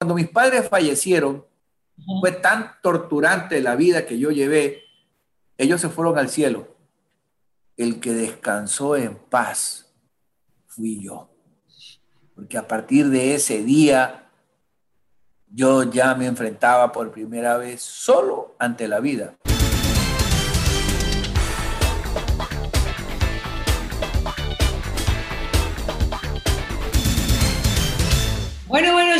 cuando mis padres fallecieron, fue tan torturante la vida que yo llevé, ellos se fueron al cielo. El que descansó en paz fui yo. Porque a partir de ese día yo ya me enfrentaba por primera vez solo ante la vida.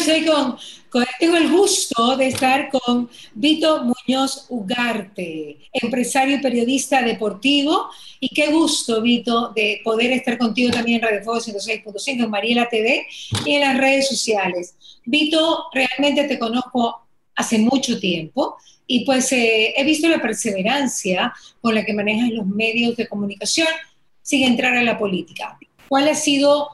Bueno, soy con, tengo el gusto de estar con Vito Muñoz Ugarte, empresario y periodista deportivo. Y qué gusto, Vito, de poder estar contigo también en Radio Fuego 106.5, en Mariela TV y en las redes sociales. Vito, realmente te conozco hace mucho tiempo y pues eh, he visto la perseverancia con la que manejas los medios de comunicación sin entrar a la política. ¿Cuál ha sido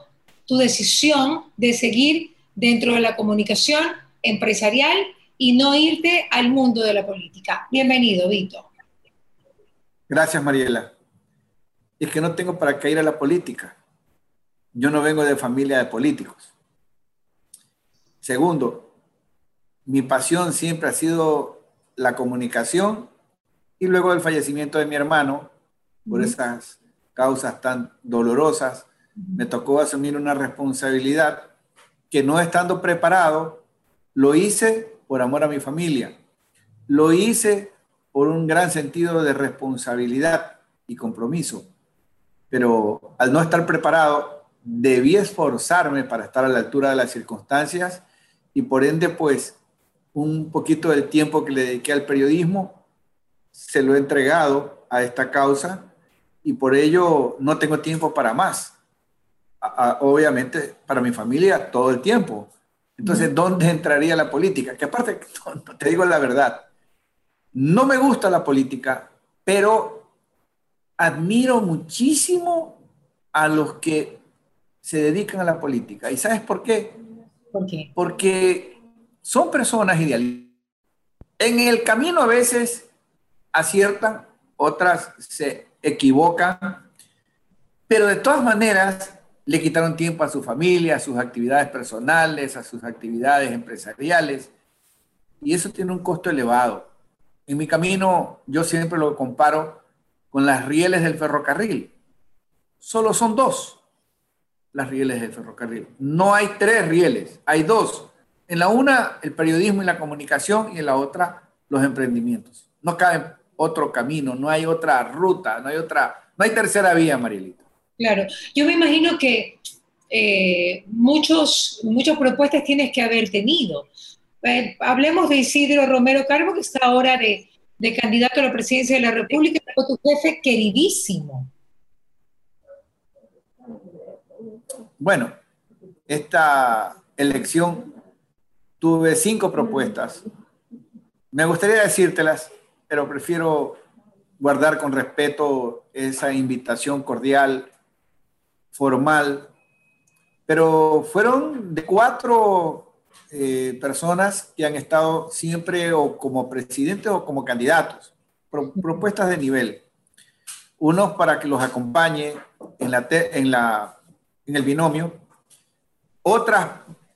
tu decisión de seguir dentro de la comunicación empresarial y no irte al mundo de la política. Bienvenido, Vito. Gracias, Mariela. Es que no tengo para qué ir a la política. Yo no vengo de familia de políticos. Segundo, mi pasión siempre ha sido la comunicación y luego el fallecimiento de mi hermano, por esas causas tan dolorosas, me tocó asumir una responsabilidad que no estando preparado, lo hice por amor a mi familia. Lo hice por un gran sentido de responsabilidad y compromiso. Pero al no estar preparado, debí esforzarme para estar a la altura de las circunstancias y por ende, pues, un poquito del tiempo que le dediqué al periodismo se lo he entregado a esta causa y por ello no tengo tiempo para más obviamente para mi familia todo el tiempo. Entonces, ¿dónde entraría la política? Que aparte, te digo la verdad, no me gusta la política, pero admiro muchísimo a los que se dedican a la política. ¿Y sabes por qué? ¿Por qué? Porque son personas idealistas. En el camino a veces aciertan, otras se equivocan, pero de todas maneras le quitaron tiempo a su familia, a sus actividades personales, a sus actividades empresariales, y eso tiene un costo elevado. En mi camino yo siempre lo comparo con las rieles del ferrocarril. Solo son dos las rieles del ferrocarril. No hay tres rieles, hay dos. En la una, el periodismo y la comunicación, y en la otra, los emprendimientos. No cabe otro camino, no hay otra ruta, no hay otra, no hay tercera vía, Marielita. Claro, yo me imagino que eh, muchos, muchas propuestas tienes que haber tenido. Eh, hablemos de Isidro Romero Carbo, que está ahora de, candidato a la presidencia de la República, tu jefe queridísimo. Bueno, esta elección tuve cinco propuestas. Me gustaría decírtelas, pero prefiero guardar con respeto esa invitación cordial formal, pero fueron de cuatro eh, personas que han estado siempre o como presidentes o como candidatos, propuestas de nivel. Unos para que los acompañe en, la en, la, en el binomio, otras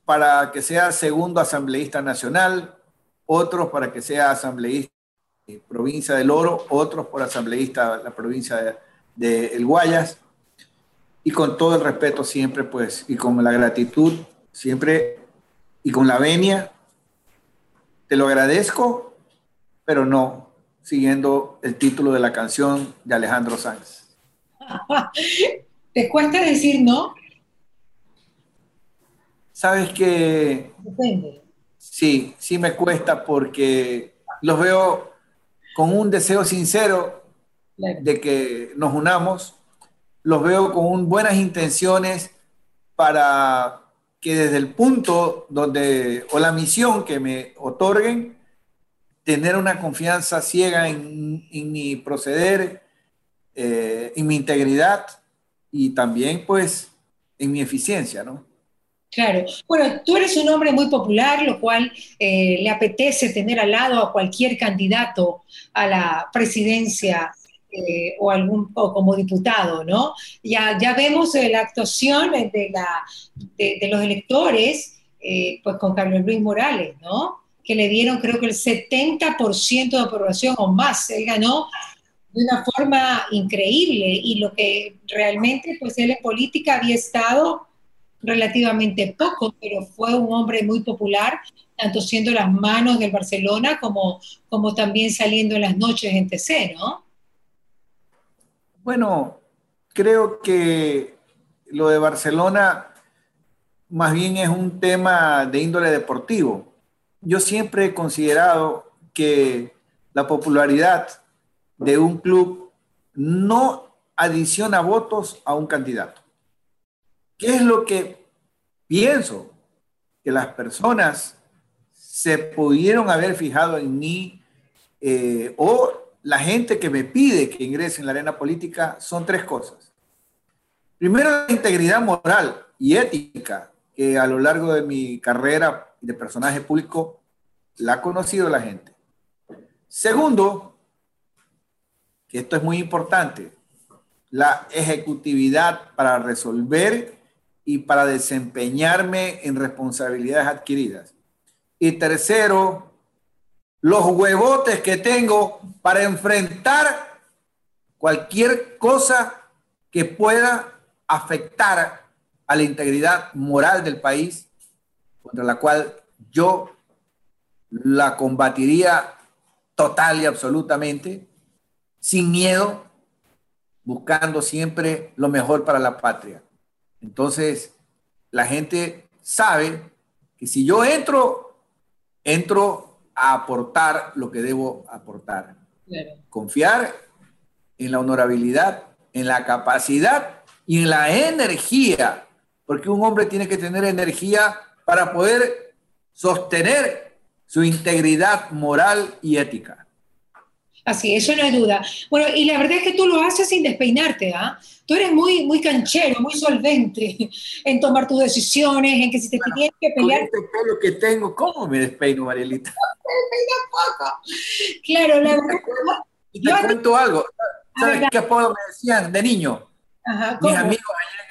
para que sea segundo asambleísta nacional, otros para que sea asambleísta provincia del Oro, otros por asambleísta de la provincia de, de El Guayas, y con todo el respeto siempre, pues, y con la gratitud siempre y con la venia, te lo agradezco, pero no siguiendo el título de la canción de Alejandro Sanz. ¿Te cuesta decir no? Sabes que... Depende. Sí, sí me cuesta porque los veo con un deseo sincero de que nos unamos los veo con buenas intenciones para que desde el punto donde, o la misión que me otorguen, tener una confianza ciega en, mi proceder, eh, en mi integridad y también pues en mi eficiencia, ¿no? Claro. Bueno, tú eres un hombre muy popular, lo cual eh, le apetece tener al lado a cualquier candidato a la presidencia eh, o, algún, como diputado, ¿no? Ya, ya vemos la actuación de, la, de, los electores eh, pues con Carlos Luis Morales, ¿no? Que le dieron creo que el 70% de aprobación o más. Él ganó de una forma increíble y lo que realmente pues él en política había estado relativamente poco, pero fue un hombre muy popular, tanto siendo las manos del Barcelona como, como también saliendo en las noches en TC, ¿no? Bueno, creo que lo de Barcelona más bien es un tema de índole deportivo. Yo siempre he considerado que la popularidad de un club no adiciona votos a un candidato. ¿Qué es lo que pienso? Que las personas se pudieron haber fijado en mí eh, o la gente que me pide que ingrese en la arena política son tres cosas. Primero, la integridad moral y ética que a lo largo de mi carrera de personaje público la ha conocido la gente. Segundo, que esto es muy importante, la ejecutividad para resolver y para desempeñarme en responsabilidades adquiridas. Y tercero, los huevotes que tengo para enfrentar cualquier cosa que pueda afectar a la integridad moral del país, contra la cual yo la combatiría total y absolutamente, sin miedo, buscando siempre lo mejor para la patria. Entonces, la gente sabe que si yo entro, entro a aportar lo que debo aportar. Confiar en la honorabilidad, en la capacidad y en la energía porque un hombre tiene que tener energía para poder sostener su integridad moral y ética. Así, eso no hay duda. Bueno, y la verdad es que tú lo haces sin despeinarte, ¿ah? Tú eres muy, muy canchero, muy solvente en tomar tus decisiones, en que si te tienes que pelear... Con este pelo que tengo, ¿cómo me despeino, Marielita? poco. Claro, la verdad... Y te cuento algo. ¿Sabes qué apodo me decían de niño? Ajá, Mis amigos allá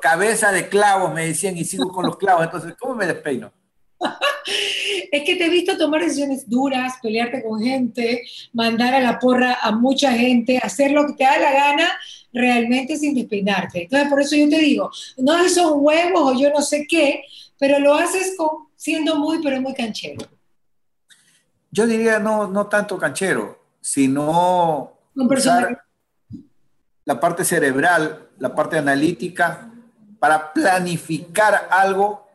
cabeza de clavos, me decían, y sigo con los clavos, entonces, ¿cómo me despeino? es que te he visto tomar decisiones duras, pelearte con gente, mandar a la porra a mucha gente, hacer lo que te da la gana, realmente sin despeinarte. Entonces, por eso yo te digo, no son huevos o yo no sé qué, pero lo haces con, siendo muy, pero muy canchero. Yo diría no, no tanto canchero, sino usar la parte cerebral la parte analítica para planificar algo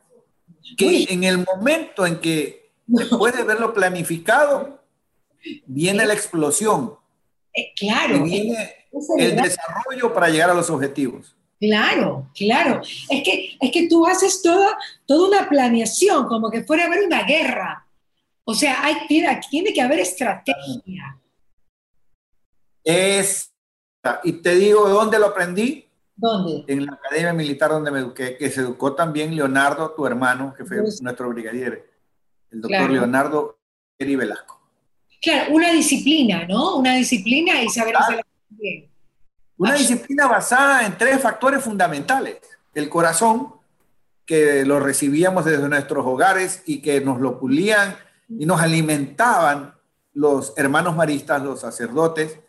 que en el momento en que después de verlo planificado, viene la explosión. Eh, claro. viene el desarrollo para llegar a los objetivos. Claro, claro. Es que, es que tú haces toda, toda una planeación, como que fuera a haber una guerra. O sea, hay, tiene, tiene que haber estrategia. Es, y te digo, ¿de dónde lo aprendí? ¿Dónde? En la Academia Militar donde me eduqué, que se educó también Leonardo, tu hermano, que fue nuestro brigadier, el doctor Leonardo Eri Velasco. Claro, una disciplina, ¿no? Una disciplina y saber hacerla bien. Una disciplina basada en tres factores fundamentales. El corazón, que lo recibíamos desde nuestros hogares y que nos lo pulían y nos alimentaban los hermanos maristas, los sacerdotes.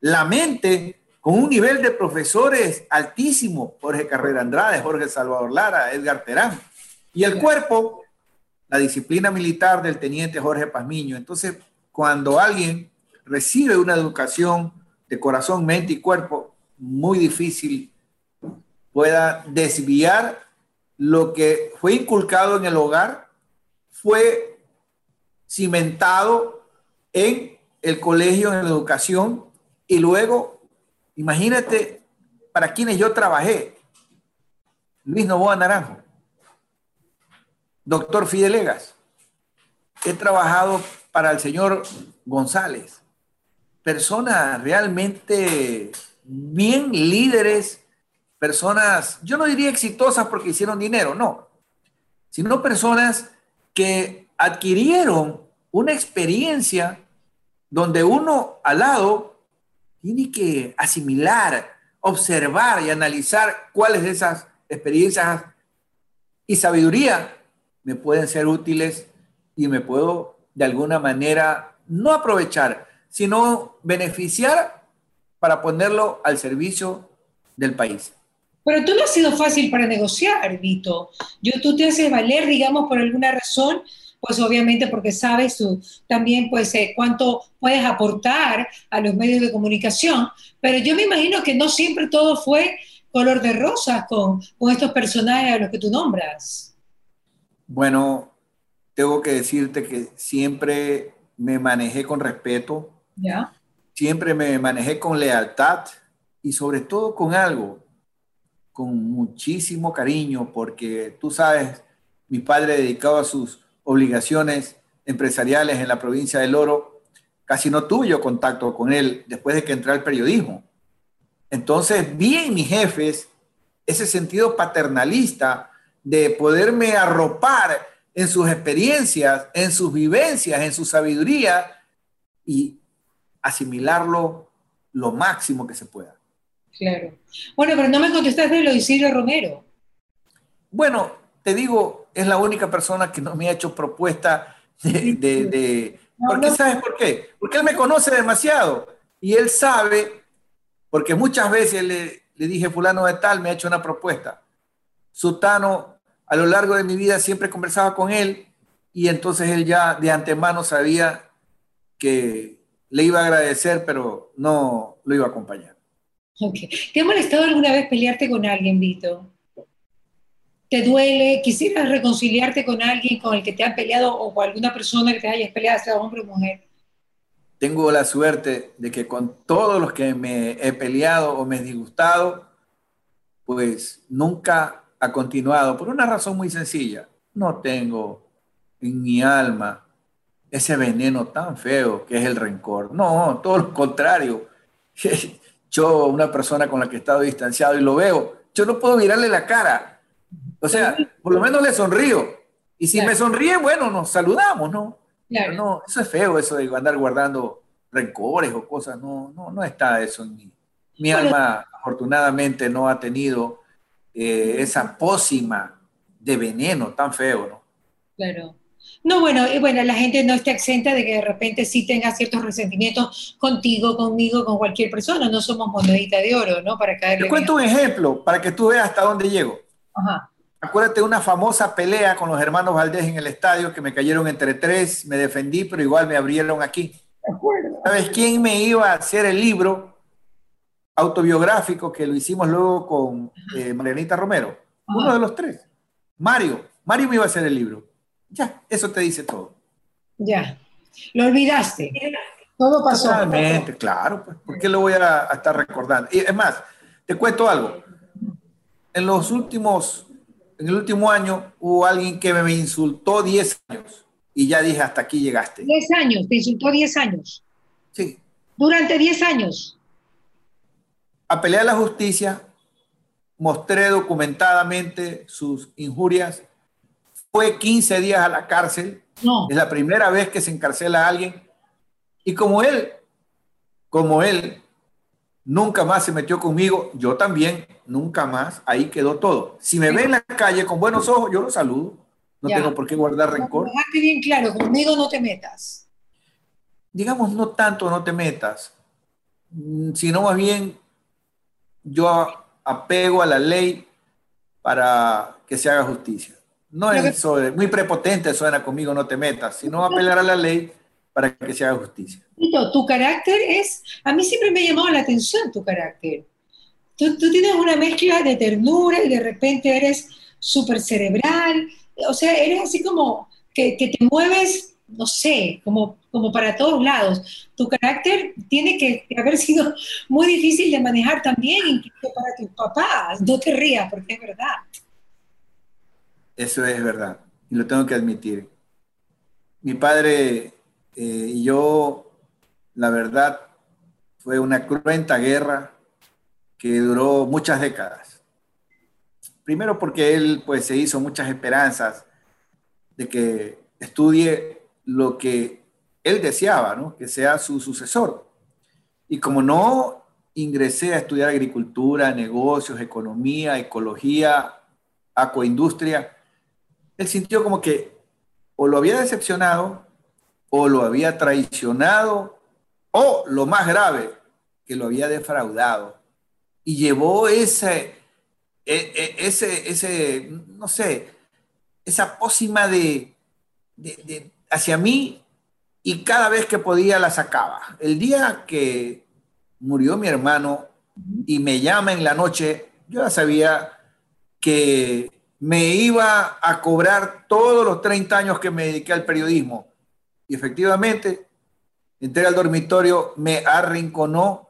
La mente, con un nivel de profesores altísimo, Jorge Carrera Andrade, Jorge Salvador Lara, Edgar Terán, y el cuerpo, la disciplina militar del teniente Jorge Pazmiño. Entonces, cuando alguien recibe una educación de corazón, mente y cuerpo, muy difícil pueda desviar lo que fue inculcado en el hogar, fue cimentado en el colegio, en la educación, y luego Imagínate para quienes yo trabajé. Luis Novoa Naranjo, doctor Fidelegas. He trabajado para el señor González. Personas realmente bien líderes, personas, yo no diría exitosas porque hicieron dinero, no, sino personas que adquirieron una experiencia donde uno al lado tiene que asimilar, observar y analizar cuáles de esas experiencias y sabiduría me pueden ser útiles y me puedo de alguna manera no aprovechar, sino beneficiar para ponerlo al servicio del país. Pero tú no has sido fácil para negociar, Vito. Yo, tú te haces valer, digamos, por alguna razón, pues obviamente porque sabes tú también, pues, eh, cuánto puedes aportar a los medios de comunicación. Pero yo me imagino que no siempre todo fue color de rosa con, con estos personajes a los que tú nombras. Bueno, tengo que decirte que siempre me manejé con respeto. ¿Ya? Siempre me manejé con lealtad y sobre todo con algo, con muchísimo cariño, porque tú sabes, mi padre dedicado a sus obligaciones empresariales en la provincia del Oro, casi no tuve yo contacto con él después de que entré al periodismo. Entonces vi en mis jefes ese sentido paternalista de poderme arropar en sus experiencias, en sus vivencias, en su sabiduría y asimilarlo lo máximo que se pueda. Claro. Bueno, pero no me contestaste de lo de Isidro Romero. Bueno, te digo, es la única persona que no me ha hecho propuesta de... ¿Por qué sabes por qué? Porque él me conoce demasiado y él sabe, porque muchas veces le, le dije, fulano de tal, me ha hecho una propuesta. Sutano, a lo largo de mi vida siempre conversaba con él y entonces él ya de antemano sabía que le iba a agradecer, pero no lo iba a acompañar. Okay. ¿Te ha molestado alguna vez pelearte con alguien, Vito? ¿Te duele? ¿Quisieras reconciliarte con alguien con el que te han peleado o con alguna persona que te hayas peleado, sea hombre o mujer? Tengo la suerte de que con todos los que me he peleado o me he disgustado, pues nunca ha continuado por una razón muy sencilla. No tengo en mi alma ese veneno tan feo que es el rencor. No, todo lo contrario. yo, una persona con la que he estado distanciado y lo veo, yo no puedo mirarle la cara. O sea, por lo menos le sonrío. Y si me sonríe, bueno, nos saludamos, ¿no? Claro. No, eso es feo, eso de andar guardando rencores o cosas. No, no, no está eso en mí. Mi alma, afortunadamente, no ha tenido eh, esa pócima de veneno tan feo, ¿no? Claro. No, bueno, y bueno, la gente no está exenta de que de repente sí tenga ciertos resentimientos contigo, conmigo, con cualquier persona. No somos monedita de oro, ¿no? Para caerle Te cuento un ejemplo para que tú veas hasta dónde llego. Ajá. Acuérdate de una famosa pelea con los hermanos Valdés en el estadio que me cayeron entre tres, me defendí, pero igual me abrieron aquí. De acuerdo. ¿Sabes quién me iba a hacer el libro autobiográfico que lo hicimos luego con eh, Marianita Romero? Ajá. Uno de los tres. Mario. Mario me iba a hacer el libro. Ya, eso te dice todo. Ya. Lo olvidaste. Todo pasó. Totalmente, claro. Pues, ¿Por qué lo voy a, a estar recordando? Y es más, te cuento algo. En los últimos, en el último año hubo alguien que me insultó 10 años y ya dije, hasta aquí llegaste. 10 años, te insultó 10 años. Sí. Durante 10 años. Apelé a la justicia, mostré documentadamente sus injurias, fue 15 días a la cárcel. No. Es la primera vez que se encarcela a alguien. Y como él, como él, nunca más se metió conmigo, yo también, nunca más, ahí quedó todo. Si me ve en la calle con buenos ojos, yo lo saludo. No Ya. tengo por qué guardar rencor. Dejaste bien claro, conmigo no te metas. Digamos, no tanto no te metas, mm, sino más bien yo apego a la ley para que se haga justicia. No es de- muy prepotente suena conmigo no te metas, sino apelar a la ley para que se haga justicia. Tito, tu carácter es, a mí siempre me ha llamado la atención tu carácter. Tú, tú tienes una mezcla de ternura y de repente eres súper cerebral, o sea, eres así como que, que te mueves, no sé, como, como para todos lados. Tu carácter tiene que haber sido muy difícil de manejar también, incluso para tus papás. No te rías, porque es verdad. Eso es verdad, y lo tengo que admitir. Mi padre eh, yo, la verdad, fue una cruenta guerra que duró muchas décadas. Primero porque él pues se hizo muchas esperanzas de que estudie lo que él deseaba, ¿no? que sea su sucesor. Y como no ingresé a estudiar agricultura, negocios, economía, ecología, acuaindustria, él sintió como que o lo había decepcionado, o lo había traicionado, o lo más grave, que lo había defraudado. Y llevó ese, e, e, ese, ese no sé, esa pócima de, hacia mí y cada vez que podía la sacaba. El día que murió mi hermano y me llama en la noche, yo ya sabía que me iba a cobrar todos los 30 años que me dediqué al periodismo. Y efectivamente, entré al dormitorio, me arrinconó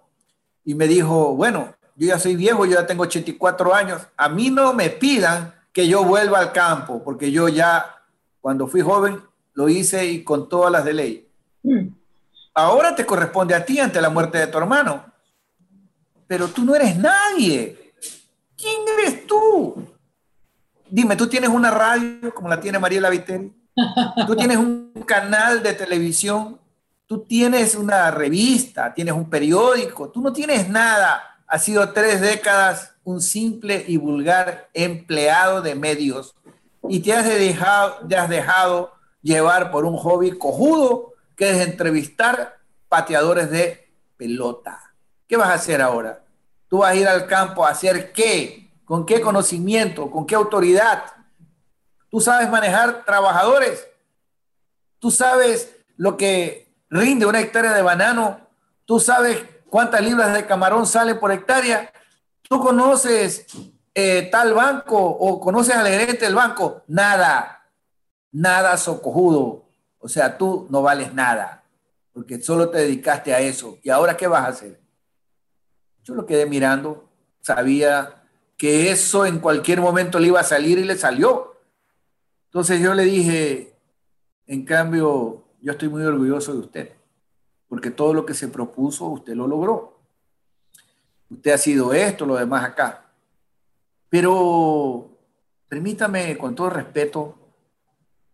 y me dijo, bueno, yo ya soy viejo, yo ya tengo 84 años, a mí no me pidan que yo vuelva al campo, porque yo ya, cuando fui joven, lo hice y con todas las de ley. Mm. Ahora te corresponde a ti ante la muerte de tu hermano, pero tú no eres nadie. ¿Quién eres tú? Dime, ¿tú tienes una radio como la tiene Mariela Viteri? ¿Tú tienes un canal de televisión? ¿Tú tienes una revista? ¿Tienes un periódico? Tú no tienes nada. Has sido tres décadas un simple y vulgar empleado de medios y te has dejado, te has dejado llevar por un hobby cojudo que es entrevistar pateadores de pelota. ¿Qué vas a hacer ahora? ¿Tú vas a ir al campo a hacer qué? ¿Con qué conocimiento? ¿Con qué autoridad? ¿Tú sabes manejar trabajadores? ¿Tú sabes lo que rinde una hectárea de banano? ¿Tú sabes cuántas libras de camarón salen por hectárea? ¿Tú conoces eh, tal banco o conoces al gerente del banco? Nada, nada socojudo. O sea, tú no vales nada, porque solo te dedicaste a eso. ¿Y ahora qué vas a hacer? Yo lo quedé mirando, sabía que eso en cualquier momento le iba a salir y le salió. Entonces yo le dije, en cambio, yo estoy muy orgulloso de usted, porque todo lo que se propuso, usted lo logró. Usted ha sido esto, lo demás acá. Pero permítame, con todo respeto,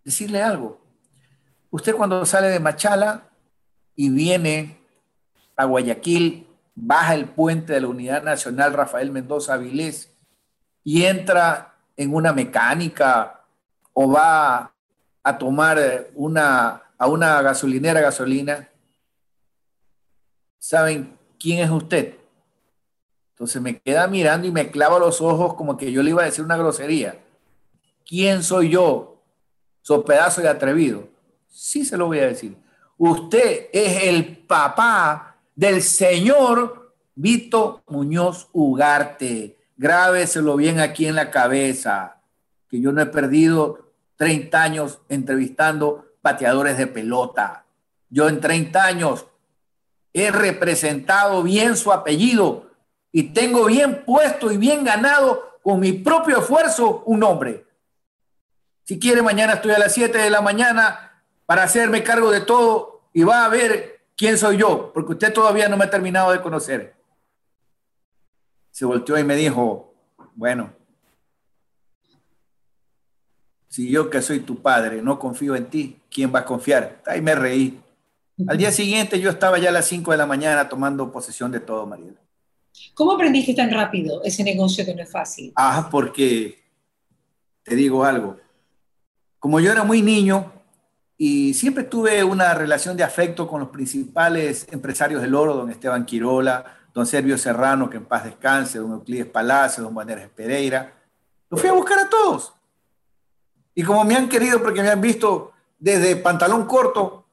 decirle algo. Usted cuando sale de Machala y viene a Guayaquil, baja el puente de la Unidad Nacional Rafael Mendoza Avilés y entra en una mecánica o va a tomar una, a una gasolinera gasolina, ¿saben quién es usted? Entonces me queda mirando y me clava los ojos como que yo le iba a decir una grosería. ¿Quién soy yo? So pedazo de atrevido. Sí se lo voy a decir. Usted es el papá del señor Vito Muñoz Ugarte grábeselo bien aquí en la cabeza, que yo no he perdido 30 años entrevistando pateadores de pelota. Yo en 30 años he representado bien su apellido y tengo bien puesto y bien ganado con mi propio esfuerzo un nombre. Si quiere, mañana estoy a las 7 de la mañana para hacerme cargo de todo y va a ver quién soy yo, porque usted todavía no me ha terminado de conocer se volteó y me dijo, bueno, si yo que soy tu padre no confío en ti, ¿quién va a confiar? Ahí me reí. Al día siguiente yo estaba ya a las 5 de la mañana tomando posesión de todo, Mariela. ¿Cómo aprendiste tan rápido ese negocio que no es fácil? Ah, porque te digo algo. Como yo era muy niño y siempre tuve una relación de afecto con los principales empresarios del oro, don Esteban Quirola, don Servio Serrano, que en paz descanse, don Euclides Palacio, don Banderas Pereira. Los fui a buscar a todos. Y como me han querido porque me han visto desde pantalón corto,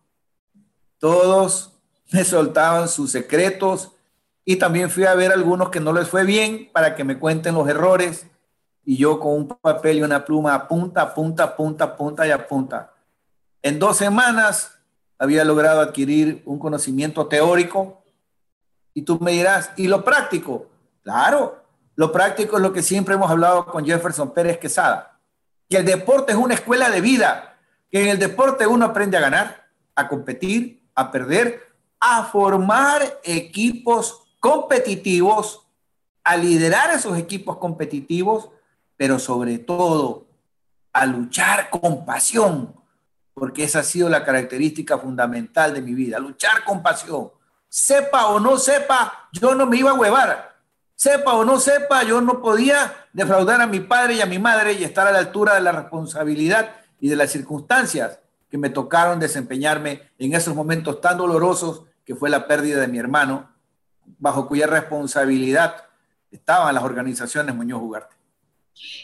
todos me soltaban sus secretos y también fui a ver a algunos que no les fue bien para que me cuenten los errores y yo con un papel y una pluma apunta, punta, apunta, punta y apunta. En dos semanas había logrado adquirir un conocimiento teórico y tú me dirás, ¿y lo práctico? Claro, lo práctico es lo que siempre hemos hablado con Jefferson Pérez Quesada, que el deporte es una escuela de vida, que en el deporte uno aprende a ganar, a competir, a perder, a formar equipos competitivos, a liderar esos equipos competitivos, pero sobre todo a luchar con pasión, porque esa ha sido la característica fundamental de mi vida, luchar con pasión sepa o no sepa, yo no me iba a huevar. Sepa o no sepa, yo no podía defraudar a mi padre y a mi madre y estar a la altura de la responsabilidad y de las circunstancias que me tocaron desempeñarme en esos momentos tan dolorosos que fue la pérdida de mi hermano, bajo cuya responsabilidad estaban las organizaciones Muñoz Ugarte.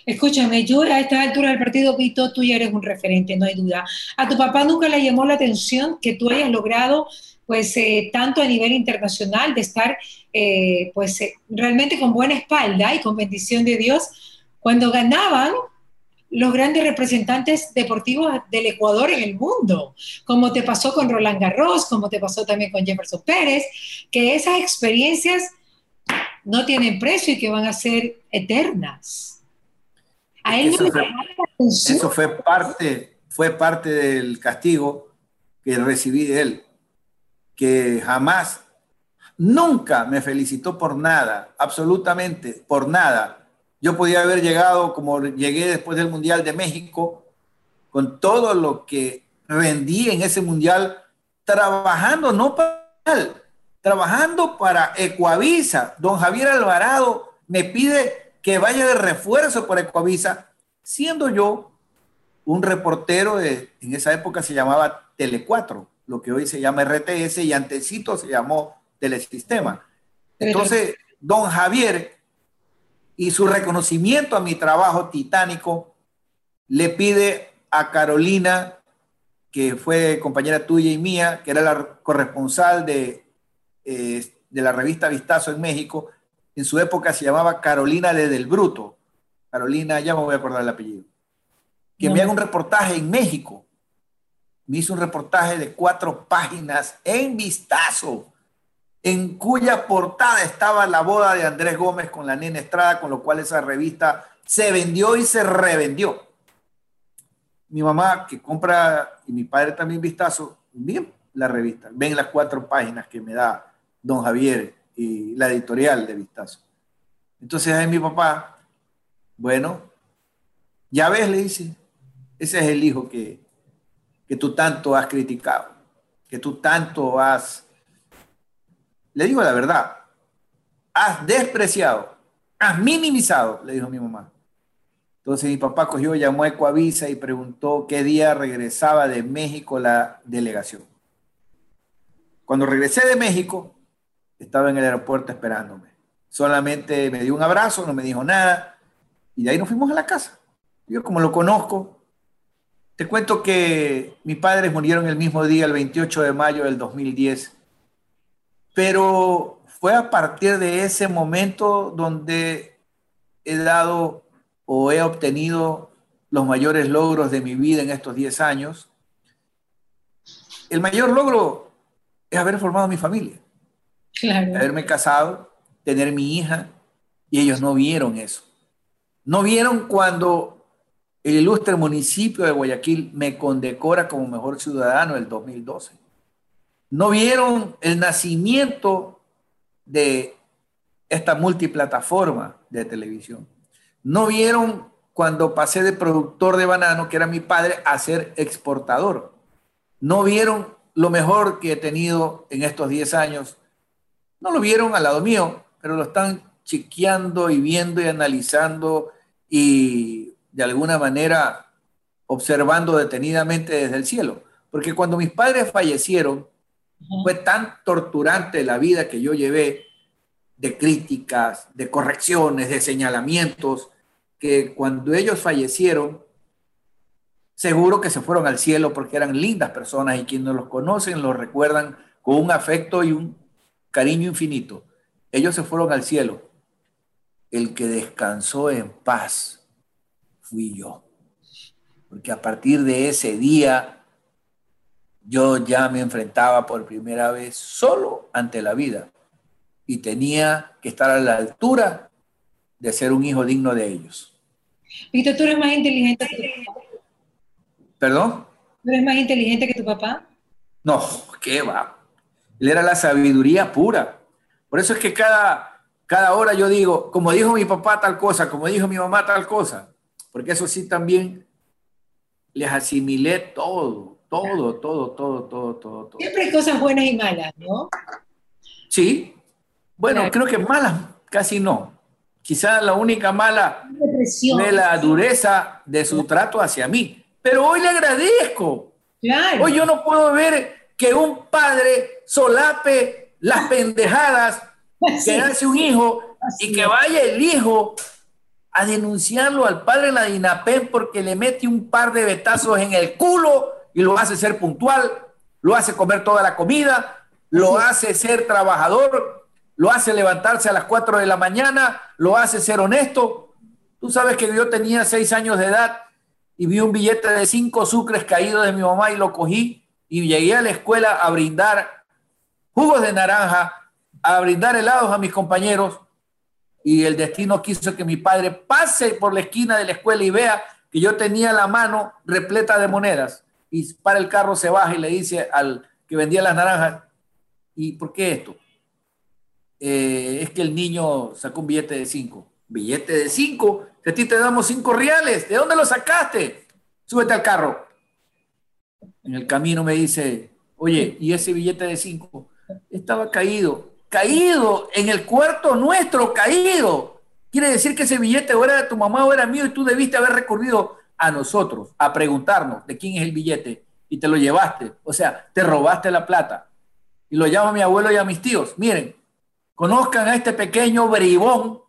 Escúchame, yo a esta altura del partido, Vito, tú ya eres un referente, no hay duda. ¿A tu papá nunca le llamó la atención que tú hayas logrado, pues, eh, tanto a nivel internacional, de estar, eh, pues, eh, realmente con buena espalda y con bendición de Dios, cuando ganaban los grandes representantes deportivos del Ecuador en el mundo, como te pasó con Roland Garros, como te pasó también con Jefferson Pérez, que esas experiencias no tienen precio y que van a ser eternas. A él eso, fue, eso fue parte, fue parte del castigo que recibí de él, que jamás, nunca me felicitó por nada, absolutamente por nada yo podía haber llegado como llegué después del Mundial de México, con todo lo que rendí en ese Mundial, trabajando no para trabajando para Ecuavisa. Don Javier Alvarado me pide que vaya de refuerzo por Ecuavisa, siendo yo un reportero en esa época se llamaba Tele 4, lo que hoy se llama RTS y antecito se llamó Telesistema. Entonces, don Javier y su reconocimiento a mi trabajo titánico, le pide a Carolina, que fue compañera tuya y mía, que era la corresponsal de, eh, de la revista Vistazo en México, en su época se llamaba Carolina de Del Bruto. Carolina, ya me voy a acordar el apellido. Que me haga un reportaje en México. Me hizo un reportaje de cuatro páginas en Vistazo en cuya portada estaba la boda de Andrés Gómez con la nena Estrada, con lo cual esa revista se vendió y se revendió. Mi mamá, que compra, y mi padre también vistazo, bien la revista, ven las cuatro páginas que me da don Javier y la editorial de vistazo. Entonces ahí mi papá, bueno, ya ves, le dice, ese es el hijo que, que tú tanto has criticado, que tú tanto has le digo la verdad, has despreciado, has minimizado, le dijo mi mamá. Entonces mi papá cogió, llamó a Ecoavisa y preguntó qué día regresaba de México la delegación. Cuando regresé de México, estaba en el aeropuerto esperándome. Solamente me dio un abrazo, no me dijo nada, y de ahí nos fuimos a la casa. Yo como lo conozco, te cuento que mis padres murieron el mismo día, el 28 de mayo del 2010, pero fue a partir de ese momento donde he dado o he obtenido los mayores logros de mi vida en estos 10 años. El mayor logro es haber formado mi familia, haberme casado, tener mi hija, y ellos no vieron eso. No vieron cuando el ilustre municipio de Guayaquil me condecora como mejor ciudadano el 2012 no vieron el nacimiento de esta multiplataforma de televisión. No vieron cuando pasé de productor de banano, que era mi padre, a ser exportador. No vieron lo mejor que he tenido en estos 10 años. No lo vieron al lado mío, pero lo están chequeando y viendo y analizando y de alguna manera observando detenidamente desde el cielo. Porque cuando mis padres fallecieron, fue tan torturante la vida que yo llevé de críticas, de correcciones, de señalamientos, que cuando ellos fallecieron, seguro que se fueron al cielo porque eran lindas personas y quienes los conocen los recuerdan con un afecto y un cariño infinito. Ellos se fueron al cielo. El que descansó en paz fui yo. Porque a partir de ese día yo ya me enfrentaba por primera vez solo ante la vida y tenía que estar a la altura de ser un hijo digno de ellos. Víctor, ¿tú eres más inteligente que tu papá? ¿Perdón? ¿Tú eres más inteligente que tu papá? No, qué va. Él era la sabiduría pura. Por eso es que cada, cada hora yo digo, como dijo mi papá tal cosa, como dijo mi mamá tal cosa, porque eso sí también les asimilé todo todo, todo, todo, todo, todo, Siempre hay cosas buenas y malas, ¿no? Sí. Bueno, creo que malas casi no. Quizás la única mala es la dureza de su trato hacia mí. pero hoy le agradezco. Hoy yo no puedo ver que un padre solape las pendejadas que hace un hijo y que vaya el hijo a denunciarlo al padre en la DINAPEN porque le mete un par de betazos en el culo y lo hace ser puntual, lo hace comer toda la comida, lo hace ser trabajador, lo hace levantarse a las 4 de la mañana, lo hace ser honesto. Tú sabes que yo tenía 6 años de edad y vi un billete de 5 sucres caído de mi mamá y lo cogí y llegué a la escuela a brindar jugos de naranja, a brindar helados a mis compañeros y el destino quiso que mi padre pase por la esquina de la escuela y vea que yo tenía la mano repleta de monedas y para el carro se baja y le dice al que vendía las naranjas, ¿y por qué esto? Eh, es que el niño sacó un billete de cinco. ¿Billete de cinco? A ti te damos cinco reales. ¿De dónde lo sacaste? Súbete al carro. En el camino me dice, oye, ¿y ese billete de cinco? Estaba caído caído, en el cuarto nuestro, caído. Quiere decir que ese billete o era de tu mamá o era mío y tú debiste haber recurrido a nosotros, a preguntarnos de quién es el billete y te lo llevaste. O sea, te robaste la plata. Y lo llamo a mi abuelo y a mis tíos. Miren, conozcan a este pequeño bribón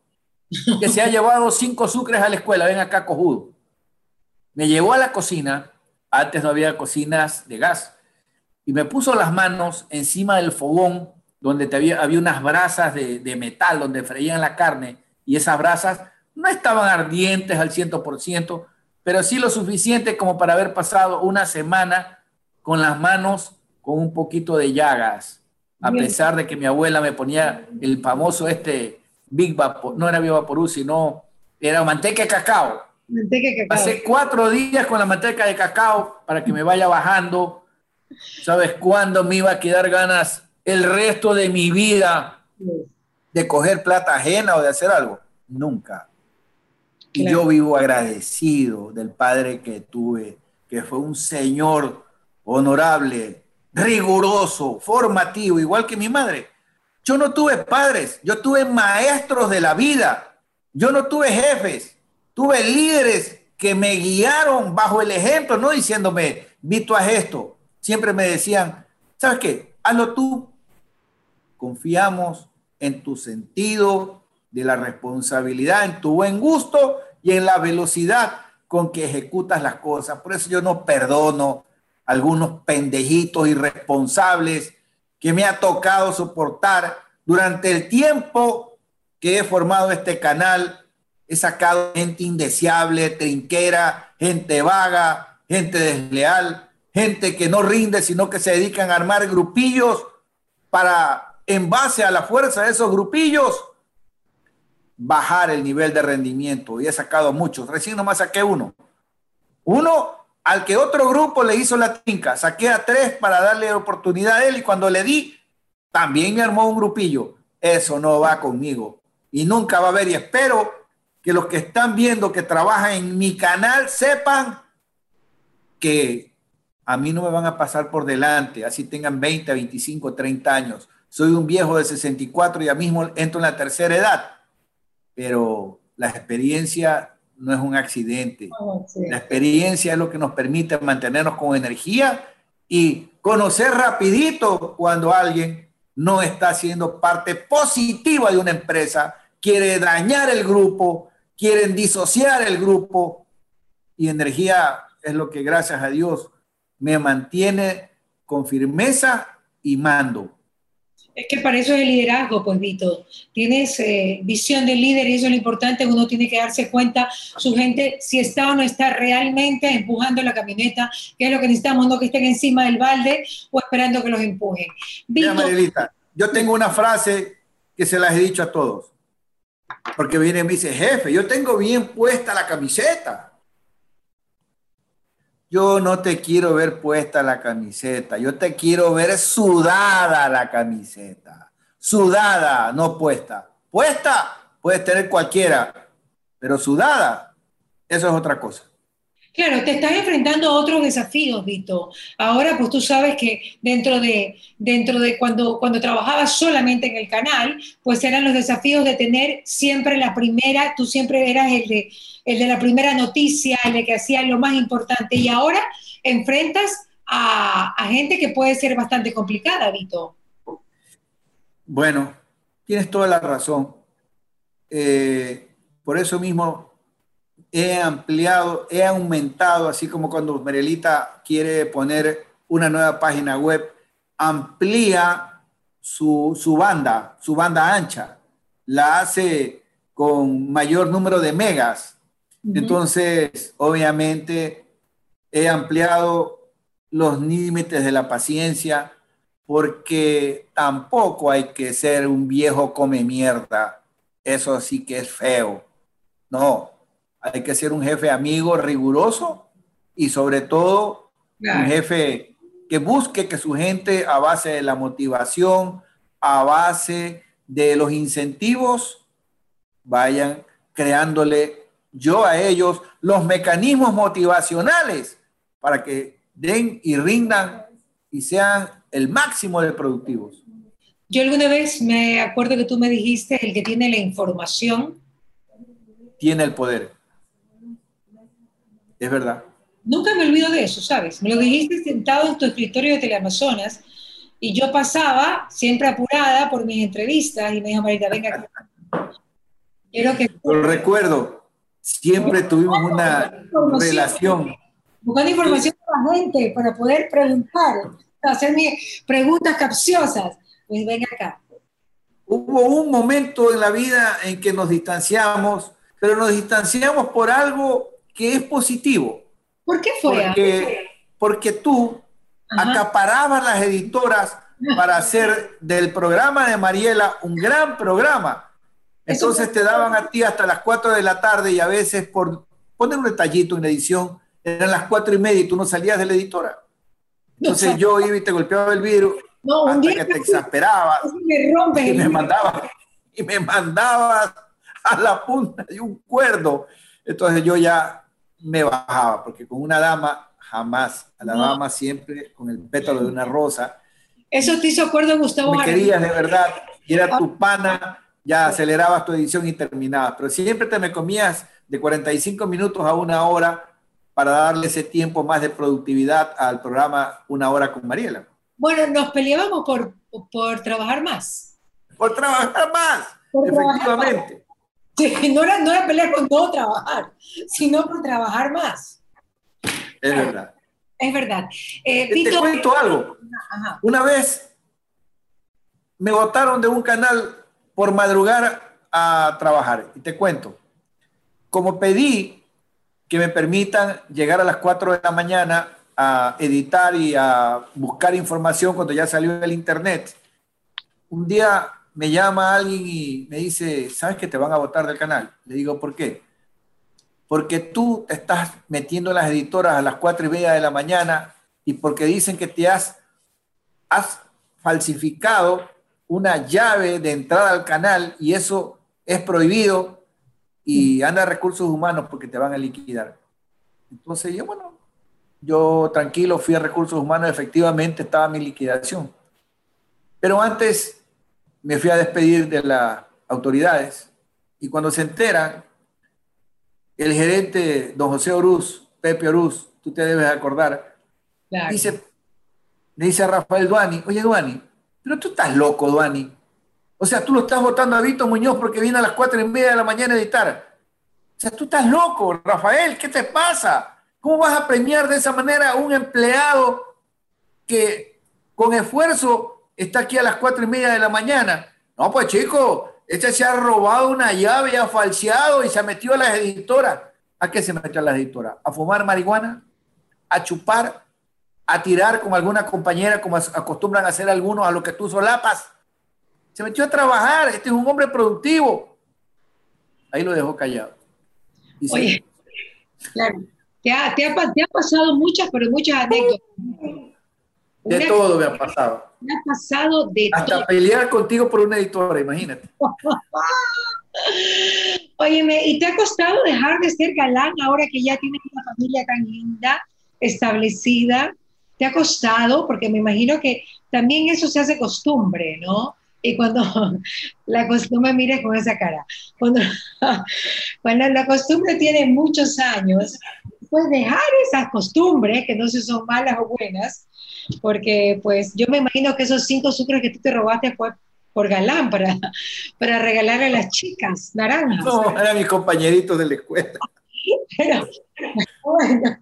que se ha llevado cinco sucres a la escuela. Ven acá, cojudo. Me llevó a la cocina. Antes no había cocinas de gas. Y me puso las manos encima del fogón donde había, había unas brasas de, metal donde freían la carne y esas brasas no estaban ardientes al 100%, pero sí lo suficiente como para haber pasado una semana con las manos con un poquito de llagas, a pesar de que mi abuela me ponía el famoso este Big Vapor, no era Big Vaporú, sino era manteca de cacao. Manteca de cacao. Pasé cuatro días con la manteca de cacao para que me vaya bajando. ¿Sabes cuándo me iba a quedar ganas el resto de mi vida de coger plata ajena o de hacer algo? Nunca. Y yo vivo agradecido del padre que tuve, que fue un señor honorable, riguroso, formativo, igual que mi madre. Yo no tuve padres, yo tuve maestros de la vida, yo no tuve jefes, tuve líderes que me guiaron bajo el ejemplo, no diciéndome, vi tú haz esto. Siempre me decían, ¿sabes qué? Hazlo tú, Confiamos en tu sentido de la responsabilidad, en tu buen gusto y en la velocidad con que ejecutas las cosas. Por eso yo no perdono a algunos pendejitos irresponsables que me ha tocado soportar durante el tiempo que he formado este canal. He sacado gente indeseable, trinquera, gente vaga, gente desleal, gente que no rinde, sino que se dedican a armar grupillos para en base a la fuerza de esos grupillos, bajar el nivel de rendimiento. Y he sacado muchos. Recién nomás saqué uno. Uno al que otro grupo le hizo la trinca. Saqué a tres para darle oportunidad a él y cuando le di, también me armó un grupillo. Eso no va conmigo. Y nunca va a haber. Y espero que los que están viendo que trabajan en mi canal sepan que a mí no me van a pasar por delante, así tengan 20, 25, 30 años soy un viejo de 64 y ya mismo entro en la tercera edad, pero la experiencia no es un accidente. La experiencia es lo que nos permite mantenernos con energía y conocer rapidito cuando alguien no está siendo parte positiva de una empresa, quiere dañar el grupo, quieren disociar el grupo y energía es lo que gracias a Dios me mantiene con firmeza y mando. Es que para eso es el liderazgo, pues Vito. Tienes eh, visión de líder y eso es lo importante, uno tiene que darse cuenta, su gente, si está o no está realmente empujando la camioneta, que es lo que necesitamos, no que estén encima del balde o esperando que los empujen. Vito, Mira, yo tengo una frase que se las he dicho a todos, porque viene y me dice, jefe, yo tengo bien puesta la camiseta. Yo no te quiero ver puesta la camiseta, yo te quiero ver sudada la camiseta. Sudada, no puesta. Puesta puedes tener cualquiera, pero sudada, eso es otra cosa. Claro, te estás enfrentando a otros desafíos, Vito. Ahora, pues tú sabes que dentro de, dentro de cuando, cuando trabajabas solamente en el canal, pues eran los desafíos de tener siempre la primera, tú siempre eras el de, el de la primera noticia, el de que hacía lo más importante. Y ahora enfrentas a, gente que puede ser bastante complicada, Vito. Bueno, tienes toda la razón. Eh, por eso mismo he ampliado, he aumentado, así como cuando Merelita quiere poner una nueva página web, amplía su, banda, su banda ancha, la hace con mayor número de megas. Entonces, obviamente, he ampliado los límites de la paciencia porque tampoco hay que ser un viejo come mierda. Eso sí que es feo. No, hay que ser un jefe amigo, riguroso y sobre todo un jefe que busque que su gente a base de la motivación, a base de los incentivos, vayan creándole yo a ellos los mecanismos motivacionales para que den y rindan y sean el máximo de productivos. Yo alguna vez me acuerdo que tú me dijiste, el que tiene la información. Tiene el poder. Es verdad. Nunca me olvido de eso, ¿sabes? Me lo dijiste sentado en tu escritorio de Teleamazonas y yo pasaba siempre apurada por mis entrevistas y me dijo, Marita, venga. Quiero que... Lo recuerdo, siempre tuvimos una relación. Buscando información a la gente para poder preguntar, hacerme preguntas capciosas. Pues ven acá. Hubo un momento en la vida en que nos distanciamos, pero nos distanciamos por algo que es positivo. ¿Por qué fue? Porque, porque tú acaparabas las editoras para hacer del programa de Mariela un gran programa. Entonces te daban a ti hasta las 4 de la tarde y a veces por poner un detallito en edición, eran las 4 y media y tú no salías de la editora. Entonces yo iba y te golpeaba el vidrio hasta que te exasperabas me y me mandabas y me mandabas a la punta de un cuerdo. Entonces yo ya me bajaba, porque con una dama jamás, a la dama siempre con el pétalo de una rosa. Eso te hizo acuerdo, Gustavo. Me querías de verdad, y era tu pana, ya acelerabas tu edición y terminabas, pero siempre te me comías de 45 minutos a una hora para darle ese tiempo más de productividad al programa Una Hora con Mariela. Bueno, nos peleábamos por, por trabajar más. Por trabajar más, efectivamente. no, era, no era pelear con no trabajar, sino por trabajar más. Es verdad. Es verdad. Eh, Te cuento algo. Una vez me votaron de un canal por madrugar a trabajar. Y te cuento. Como pedí que me permitan llegar a las 4 de la mañana a editar y a buscar información cuando ya salió el internet, un día me llama alguien y me dice, ¿sabes que te van a votar del canal? Le digo, ¿por qué? Porque tú te estás metiendo en las editoras a las cuatro y media de la mañana y porque dicen que te has, has falsificado una llave de entrada al canal y eso es prohibido y anda a recursos humanos porque te van a liquidar. Entonces yo, bueno, yo tranquilo fui a recursos humanos, efectivamente estaba mi liquidación. Pero antes me fui a despedir de las autoridades y cuando se enteran, el gerente, don José Oruz, Pepe Oruz, tú te debes acordar, dice, le dice a Rafael Duani, oye Duani, pero tú estás loco, Duani. O sea, tú lo estás votando a Vito Muñoz porque viene a las cuatro y media de la mañana a editar. O sea, tú estás loco, Rafael, ¿qué te pasa? ¿Cómo vas a premiar de esa manera a un empleado que con esfuerzo está aquí a las cuatro y media de la mañana. No, pues chico, este se ha robado una llave ha falseado y se ha metido a las editoras. ¿A qué se metió a las editoras? ¿A fumar marihuana? ¿A chupar? ¿A tirar con alguna compañera como acostumbran a hacer algunos a lo que tú solapas? Se metió a trabajar. Este es un hombre productivo. Ahí lo dejó callado. Oye, claro, te ha, te ha pasado muchas, pero muchas anécdotas. De todo me ha pasado. Me ha pasado de Hasta pelear contigo por una editora, imagínate. Óyeme, ¿y te ha costado dejar de ser galán ahora que ya tienes una familia tan linda, establecida? ¿Te ha costado? Porque me imagino que también eso se hace costumbre, ¿no? Y cuando la costumbre, mire con esa cara, cuando, cuando la costumbre tiene muchos años, pues dejar esas costumbres, que no sé si son malas o buenas, porque pues yo me imagino que esos cinco sucres que tú te robaste fue por galán, para, para regalar a las chicas naranjas. No, eran mis compañeritos de la escuela. Pero, bueno,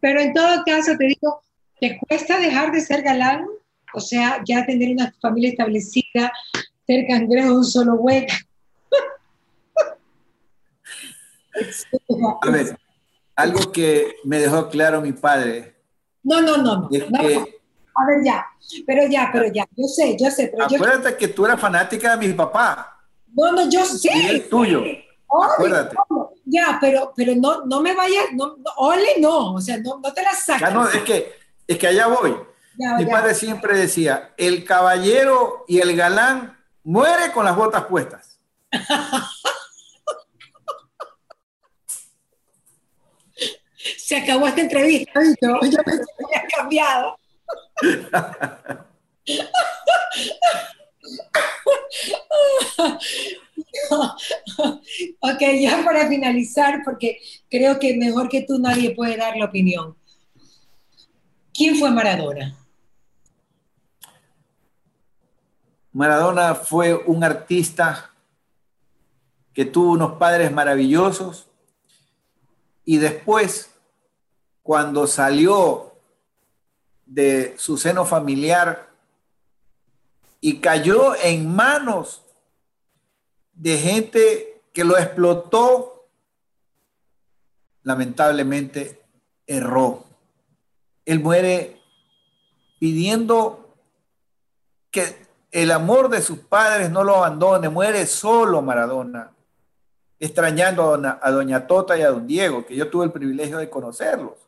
pero en todo caso te digo, ¿te cuesta dejar de ser galán? O sea, ya tener una familia establecida, ser cangrejo de un solo hueco. A ver, algo que me dejó claro mi padre. No, no, no, no. A ver, ya, pero ya, pero ya, yo sé, yo sé. Pero Acuérdate que tú eras fanática de mi papá. No, no, yo sé. Y el tuyo. Acuérdate. ya, pero, pero no, no me vayas, no, ole no, o sea, no, no te la saques. no, es que, es que allá voy. Mi padre siempre decía, el caballero y el galán muere con las botas puestas. Se acabó esta entrevista, yo, yo me había cambiado. ok, ya para finalizar, porque creo que mejor que tú nadie puede dar la opinión. ¿Quién fue Maradona? Maradona fue un artista que tuvo unos padres maravillosos y después, cuando salió de su seno familiar y cayó en manos de gente que lo explotó, lamentablemente erró. Él muere pidiendo que el amor de sus padres no lo abandone, muere solo Maradona, extrañando a doña, Tota y a don Diego, que yo tuve el privilegio de conocerlos.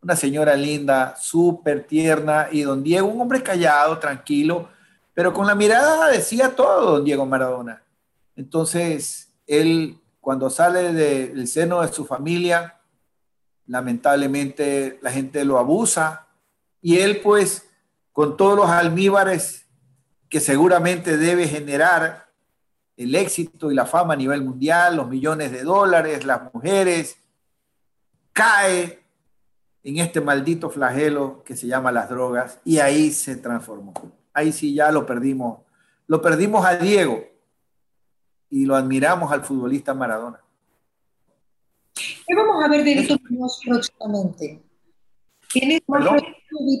Una señora linda, súper tierna, y don Diego, un hombre callado, tranquilo, pero con la mirada decía todo don Diego Maradona. Entonces, él cuando sale del seno de su familia, lamentablemente la gente lo abusa y él pues con todos los almíbares que seguramente debe generar el éxito y la fama a nivel mundial, los millones de dólares, las mujeres, cae en este maldito flagelo que se llama las drogas y ahí se transformó. Ahí sí ya lo perdimos. Lo perdimos a Diego y lo admiramos al futbolista Maradona. ¿Qué vamos a ver de Vito próximamente? ¿Tienes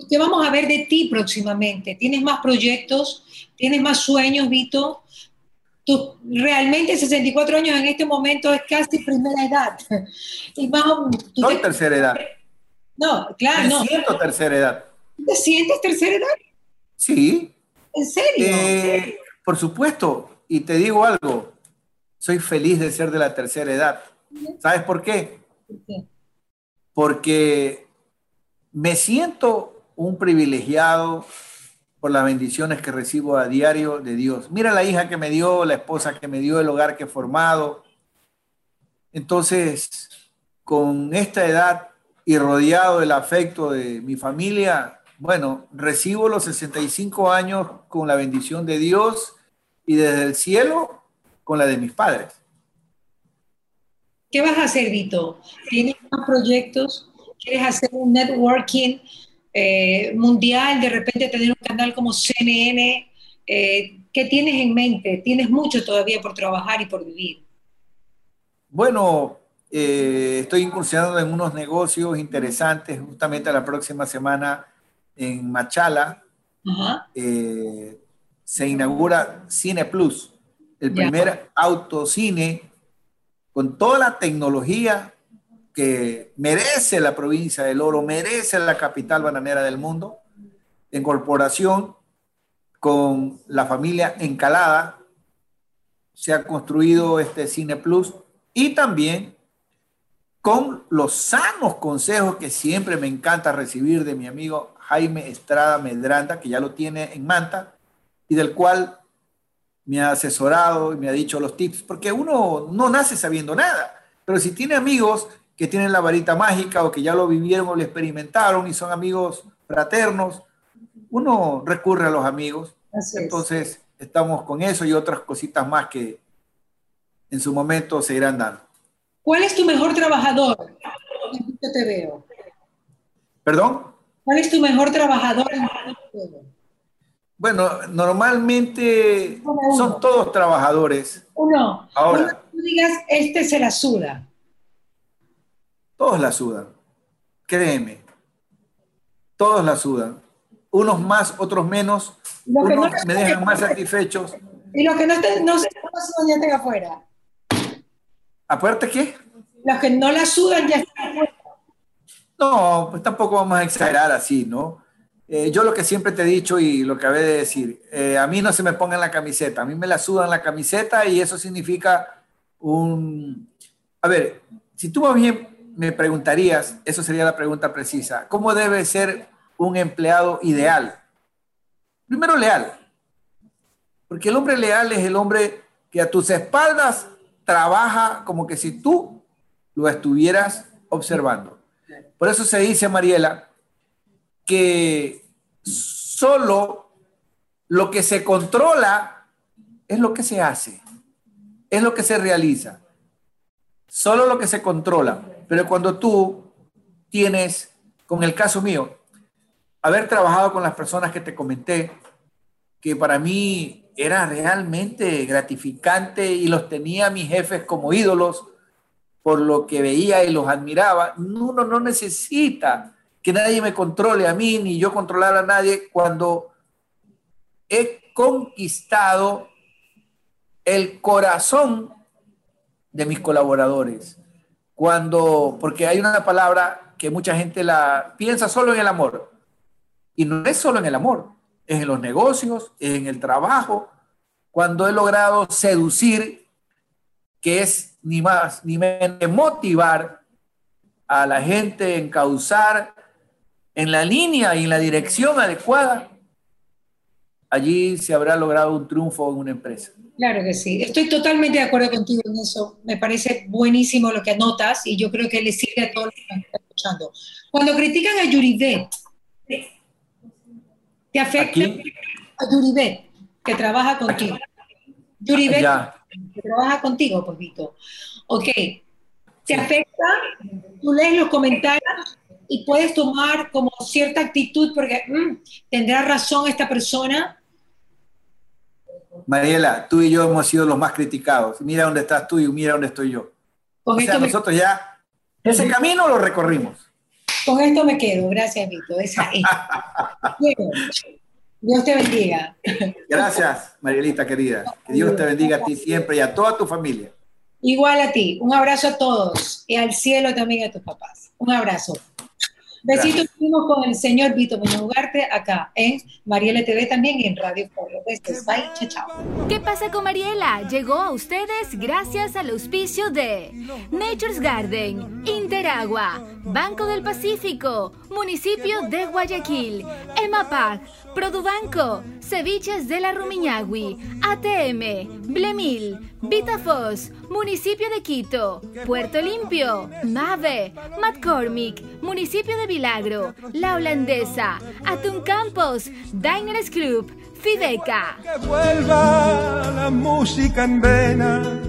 ¿Qué vamos a ver de ti próximamente? ¿Tienes más proyectos? ¿Tienes más sueños, Vito? Tú, realmente 64 años en este momento es casi primera edad. Y más, Soy tercera edad. No, claro, Me no. siento tercera edad. ¿Te sientes tercera edad? Sí. ¿En serio? Eh, por supuesto. Y te digo algo. Soy feliz de ser de la tercera edad. ¿Sabes por qué? ¿Por qué? Porque me siento un privilegiado por las bendiciones que recibo a diario de Dios. Mira la hija que me dio, la esposa que me dio, el hogar que he formado. Entonces, con esta edad y rodeado del afecto de mi familia, bueno, recibo los 65 años con la bendición de Dios y desde el cielo con la de mis padres. ¿Qué vas a hacer, Vito? ¿Tienes más proyectos? ¿Quieres hacer un networking eh, mundial? ¿De repente tener un canal como CNN? Eh, ¿Qué tienes en mente? Tienes mucho todavía por trabajar y por vivir. Bueno, eh, estoy incursionando en unos negocios interesantes. Justamente la próxima semana en Machala. Se inaugura Cine Plus, el primer autocine con toda la tecnología que merece la provincia del Oro, merece la capital bananera del mundo, en corporación con la familia Encalada, se ha construido este Cine Plus y también con los sanos consejos que siempre me encanta recibir de mi amigo Jaime Estrada Medranda, que ya lo tiene en Manta, y del cual me ha asesorado y me ha dicho los tips, porque uno no nace sabiendo nada, pero si tiene amigos que tienen la varita mágica o que ya lo vivieron o lo experimentaron y son amigos fraternos, uno recurre a los amigos. Entonces, estamos con eso y otras cositas más que en su momento se irán dando. ¿Cuál es tu mejor trabajador? Yo te veo. ¿Perdón? ¿Cuál es tu mejor trabajador? Bueno, normalmente son todos trabajadores. Uno. Ahora. tú digas, este se la suda. Todos la sudan. Créeme. Todos la sudan. Unos más, otros menos. Unos me dejan más satisfechos. Y los que no, estén, no se sudan ya estén afuera. ¿Aparte qué? Los que no la sudan ya están. No, pues tampoco vamos a exagerar así, ¿no? Eh, yo lo que siempre te he dicho y lo que acabé de decir, eh, a mí no se me ponga en la camiseta, a mí me la sudan la camiseta y eso significa un... A ver, si tú más bien me preguntarías, eso sería la pregunta precisa, ¿cómo debe ser un empleado ideal? Primero, leal. Porque el hombre leal es el hombre que a tus espaldas trabaja como que si tú lo estuvieras observando. Por eso se dice, Mariela, que solo lo que se controla es lo que se hace, es lo que se realiza. Solo lo que se controla. Pero cuando tú tienes, con el caso mío, haber trabajado con las personas que te comenté, que para mí era realmente gratificante y los tenía mis jefes como ídolos por lo que veía y los admiraba, uno no necesita que nadie me controle a mí ni yo controlar a nadie cuando he conquistado el corazón de mis colaboradores. Cuando, porque hay una palabra que mucha gente la piensa solo en el amor. Y no es solo en el amor, en los negocios, en el trabajo. Cuando he logrado seducir, que es ni más ni menos motivar a la gente, encauzar en la línea y en la dirección adecuada, allí se habrá logrado un triunfo en una empresa. Claro que sí, estoy totalmente de acuerdo contigo en eso. Me parece buenísimo lo que anotas y yo creo que le sirve a todos los que están escuchando. Cuando critican a Yuribet, ¿te afecta a Yuribet, que trabaja contigo? Yuribet, que trabaja contigo, poquito. Ok, ¿te afecta? Tú lees los comentarios y puedes tomar como cierta actitud porque mm, tendrá razón esta persona. Mariela, tú y yo hemos sido los más criticados. Mira dónde estás tú y mira dónde estoy yo. o sea, nosotros ya ese camino lo recorrimos. Con esto me quedo. Gracias, Vito. Esa es. Dios te bendiga. Gracias, Marielita querida. Que Dios te bendiga a ti siempre y a toda tu familia. Igual a ti. Un abrazo a todos y al cielo también a tus papás. Un abrazo. Besitos con el señor Vito Muñoz Ugarte acá en Mariela TV también y en Radio Foro. Bye, chao, chao. ¿Qué pasa con Mariela? Llegó a ustedes gracias al auspicio de Nature's Garden, Interagua, Banco del Pacífico, Municipio de Guayaquil, EMAPAC, Produbanco, Ceviches de la Rumiñahui, ATM, Blemil, Vitafos, Municipio de Quito, Puerto Limpio, Mave, McCormick, Municipio de Milagro, La Holandesa, Atún Campos, Diners Club, Fideca. Que vuelva la música en vena